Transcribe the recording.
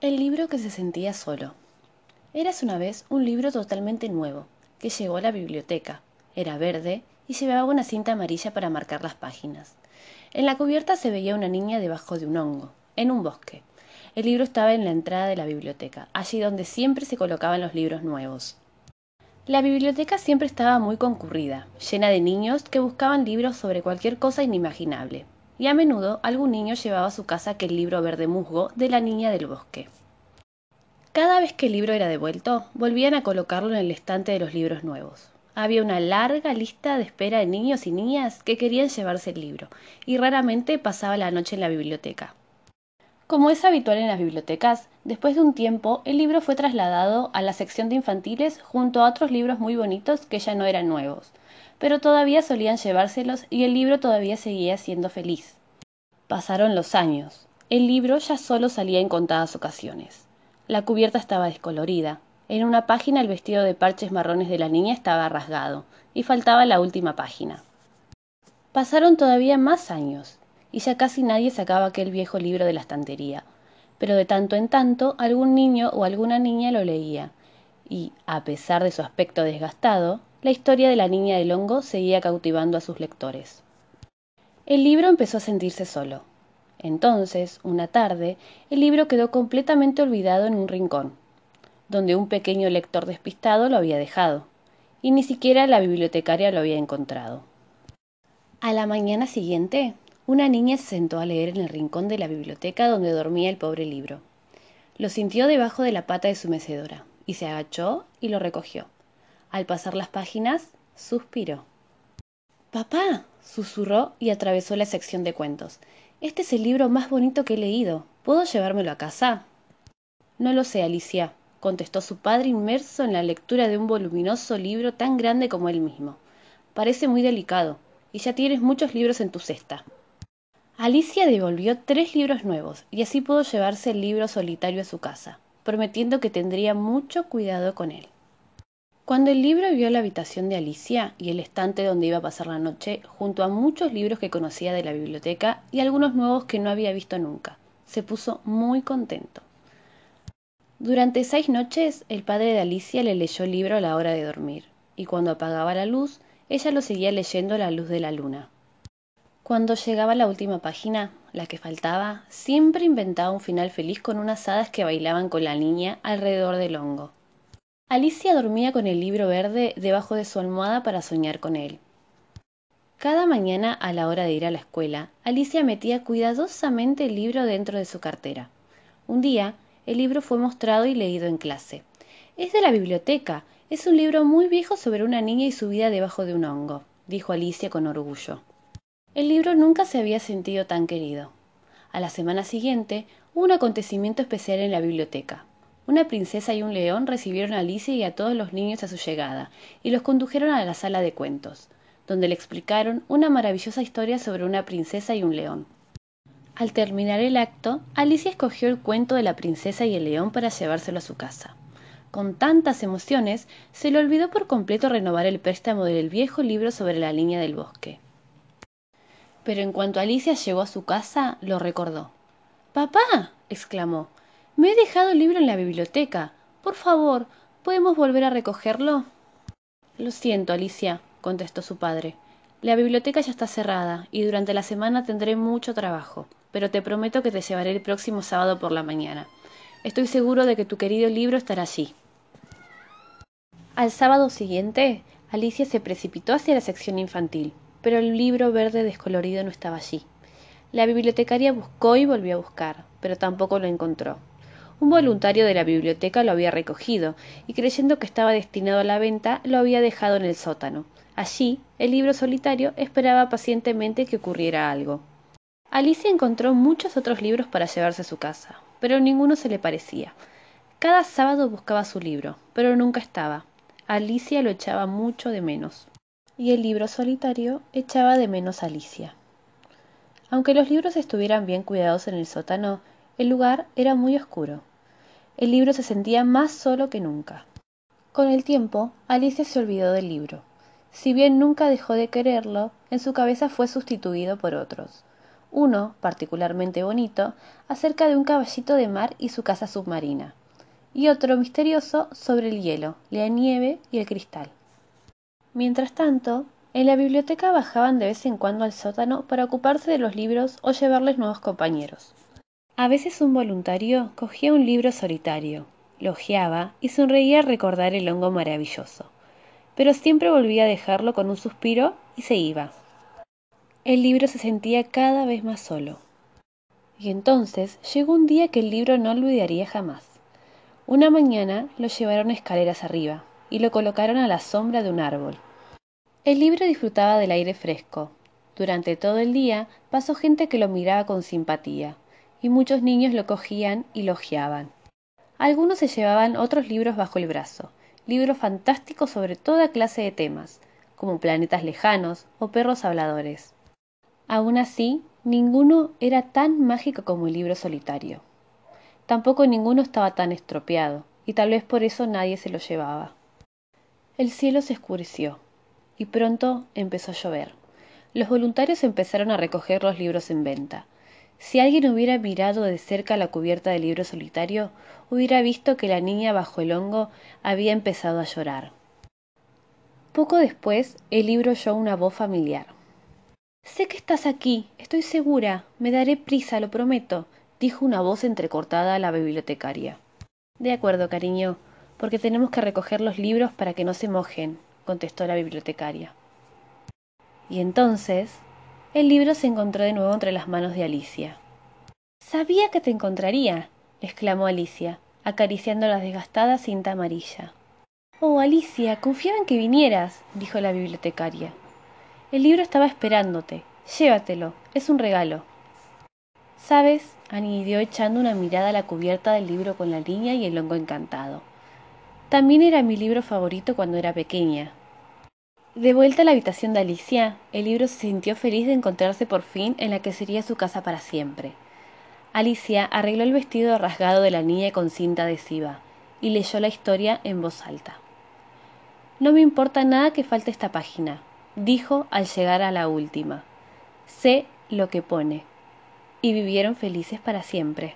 El libro que se sentía solo. Eras una vez un libro totalmente nuevo, que llegó a la biblioteca. Era verde y llevaba una cinta amarilla para marcar las páginas. En la cubierta se veía una niña debajo de un hongo, en un bosque. El libro estaba en la entrada de la biblioteca, allí donde siempre se colocaban los libros nuevos. La biblioteca siempre estaba muy concurrida, llena de niños que buscaban libros sobre cualquier cosa inimaginable, y a menudo algún niño llevaba a su casa aquel libro verde musgo de la niña del bosque. Cada vez que el libro era devuelto, volvían a colocarlo en el estante de los libros nuevos. Había una larga lista de espera de niños y niñas que querían llevarse el libro, y raramente pasaba la noche en la biblioteca. Como es habitual en las bibliotecas, después de un tiempo el libro fue trasladado a la sección de infantiles junto a otros libros muy bonitos que ya no eran nuevos, pero todavía solían llevárselos y el libro todavía seguía siendo feliz. Pasaron los años. El libro ya solo salía en contadas ocasiones. La cubierta estaba descolorida. En una página el vestido de parches marrones de la niña estaba rasgado, y faltaba la última página. Pasaron todavía más años, y ya casi nadie sacaba aquel viejo libro de la estantería, pero de tanto en tanto algún niño o alguna niña lo leía, y, a pesar de su aspecto desgastado, la historia de la niña del hongo seguía cautivando a sus lectores. El libro empezó a sentirse solo. Entonces, una tarde, el libro quedó completamente olvidado en un rincón, donde un pequeño lector despistado lo había dejado, y ni siquiera la bibliotecaria lo había encontrado. A la mañana siguiente, una niña se sentó a leer en el rincón de la biblioteca donde dormía el pobre libro. Lo sintió debajo de la pata de su mecedora, y se agachó y lo recogió. Al pasar las páginas, suspiró. Papá, susurró y atravesó la sección de cuentos. Este es el libro más bonito que he leído. ¿Puedo llevármelo a casa? No lo sé, Alicia, contestó su padre inmerso en la lectura de un voluminoso libro tan grande como él mismo. Parece muy delicado, y ya tienes muchos libros en tu cesta. Alicia devolvió tres libros nuevos, y así pudo llevarse el libro solitario a su casa, prometiendo que tendría mucho cuidado con él. Cuando el libro vio la habitación de Alicia y el estante donde iba a pasar la noche, junto a muchos libros que conocía de la biblioteca y algunos nuevos que no había visto nunca, se puso muy contento. Durante seis noches el padre de Alicia le leyó el libro a la hora de dormir, y cuando apagaba la luz, ella lo seguía leyendo a la luz de la luna. Cuando llegaba la última página, la que faltaba, siempre inventaba un final feliz con unas hadas que bailaban con la niña alrededor del hongo. Alicia dormía con el libro verde debajo de su almohada para soñar con él. Cada mañana a la hora de ir a la escuela, Alicia metía cuidadosamente el libro dentro de su cartera. Un día, el libro fue mostrado y leído en clase. Es de la biblioteca. Es un libro muy viejo sobre una niña y su vida debajo de un hongo, dijo Alicia con orgullo. El libro nunca se había sentido tan querido. A la semana siguiente hubo un acontecimiento especial en la biblioteca. Una princesa y un león recibieron a Alicia y a todos los niños a su llegada y los condujeron a la sala de cuentos, donde le explicaron una maravillosa historia sobre una princesa y un león. Al terminar el acto, Alicia escogió el cuento de la princesa y el león para llevárselo a su casa. Con tantas emociones, se le olvidó por completo renovar el préstamo del viejo libro sobre la línea del bosque. Pero en cuanto Alicia llegó a su casa, lo recordó. Papá, exclamó, me he dejado el libro en la biblioteca. Por favor, ¿podemos volver a recogerlo? Lo siento, Alicia, contestó su padre. La biblioteca ya está cerrada y durante la semana tendré mucho trabajo, pero te prometo que te llevaré el próximo sábado por la mañana. Estoy seguro de que tu querido libro estará allí. Al sábado siguiente, Alicia se precipitó hacia la sección infantil, pero el libro verde descolorido no estaba allí. La bibliotecaria buscó y volvió a buscar, pero tampoco lo encontró. Un voluntario de la biblioteca lo había recogido y creyendo que estaba destinado a la venta lo había dejado en el sótano. Allí, el libro solitario esperaba pacientemente que ocurriera algo. Alicia encontró muchos otros libros para llevarse a su casa, pero ninguno se le parecía. Cada sábado buscaba su libro, pero nunca estaba. Alicia lo echaba mucho de menos. Y el libro solitario echaba de menos a Alicia. Aunque los libros estuvieran bien cuidados en el sótano, el lugar era muy oscuro el libro se sentía más solo que nunca. Con el tiempo, Alicia se olvidó del libro. Si bien nunca dejó de quererlo, en su cabeza fue sustituido por otros. uno, particularmente bonito, acerca de un caballito de mar y su casa submarina, y otro misterioso sobre el hielo, la nieve y el cristal. Mientras tanto, en la biblioteca bajaban de vez en cuando al sótano para ocuparse de los libros o llevarles nuevos compañeros. A veces un voluntario cogía un libro solitario, lo ojeaba y sonreía al recordar el hongo maravilloso, pero siempre volvía a dejarlo con un suspiro y se iba. El libro se sentía cada vez más solo. Y entonces llegó un día que el libro no olvidaría jamás. Una mañana lo llevaron escaleras arriba y lo colocaron a la sombra de un árbol. El libro disfrutaba del aire fresco. Durante todo el día pasó gente que lo miraba con simpatía, y muchos niños lo cogían y lo ojeaban. Algunos se llevaban otros libros bajo el brazo, libros fantásticos sobre toda clase de temas, como planetas lejanos o perros habladores. Aun así, ninguno era tan mágico como el libro solitario. Tampoco ninguno estaba tan estropeado, y tal vez por eso nadie se lo llevaba. El cielo se oscureció, y pronto empezó a llover. Los voluntarios empezaron a recoger los libros en venta, si alguien hubiera mirado de cerca la cubierta del libro solitario, hubiera visto que la niña bajo el hongo había empezado a llorar. Poco después, el libro oyó una voz familiar. Sé que estás aquí, estoy segura, me daré prisa, lo prometo, dijo una voz entrecortada a la bibliotecaria. De acuerdo, cariño, porque tenemos que recoger los libros para que no se mojen, contestó la bibliotecaria. Y entonces el libro se encontró de nuevo entre las manos de Alicia. Sabía que te encontraría, exclamó Alicia, acariciando la desgastada cinta amarilla. Oh, Alicia, confiaba en que vinieras, dijo la bibliotecaria. El libro estaba esperándote. Llévatelo, es un regalo. ¿Sabes? añadió echando una mirada a la cubierta del libro con la línea y el hongo encantado. También era mi libro favorito cuando era pequeña. De vuelta a la habitación de Alicia, el libro se sintió feliz de encontrarse por fin en la que sería su casa para siempre. Alicia arregló el vestido rasgado de la niña con cinta adhesiva y leyó la historia en voz alta. No me importa nada que falte esta página, dijo al llegar a la última. Sé lo que pone. Y vivieron felices para siempre.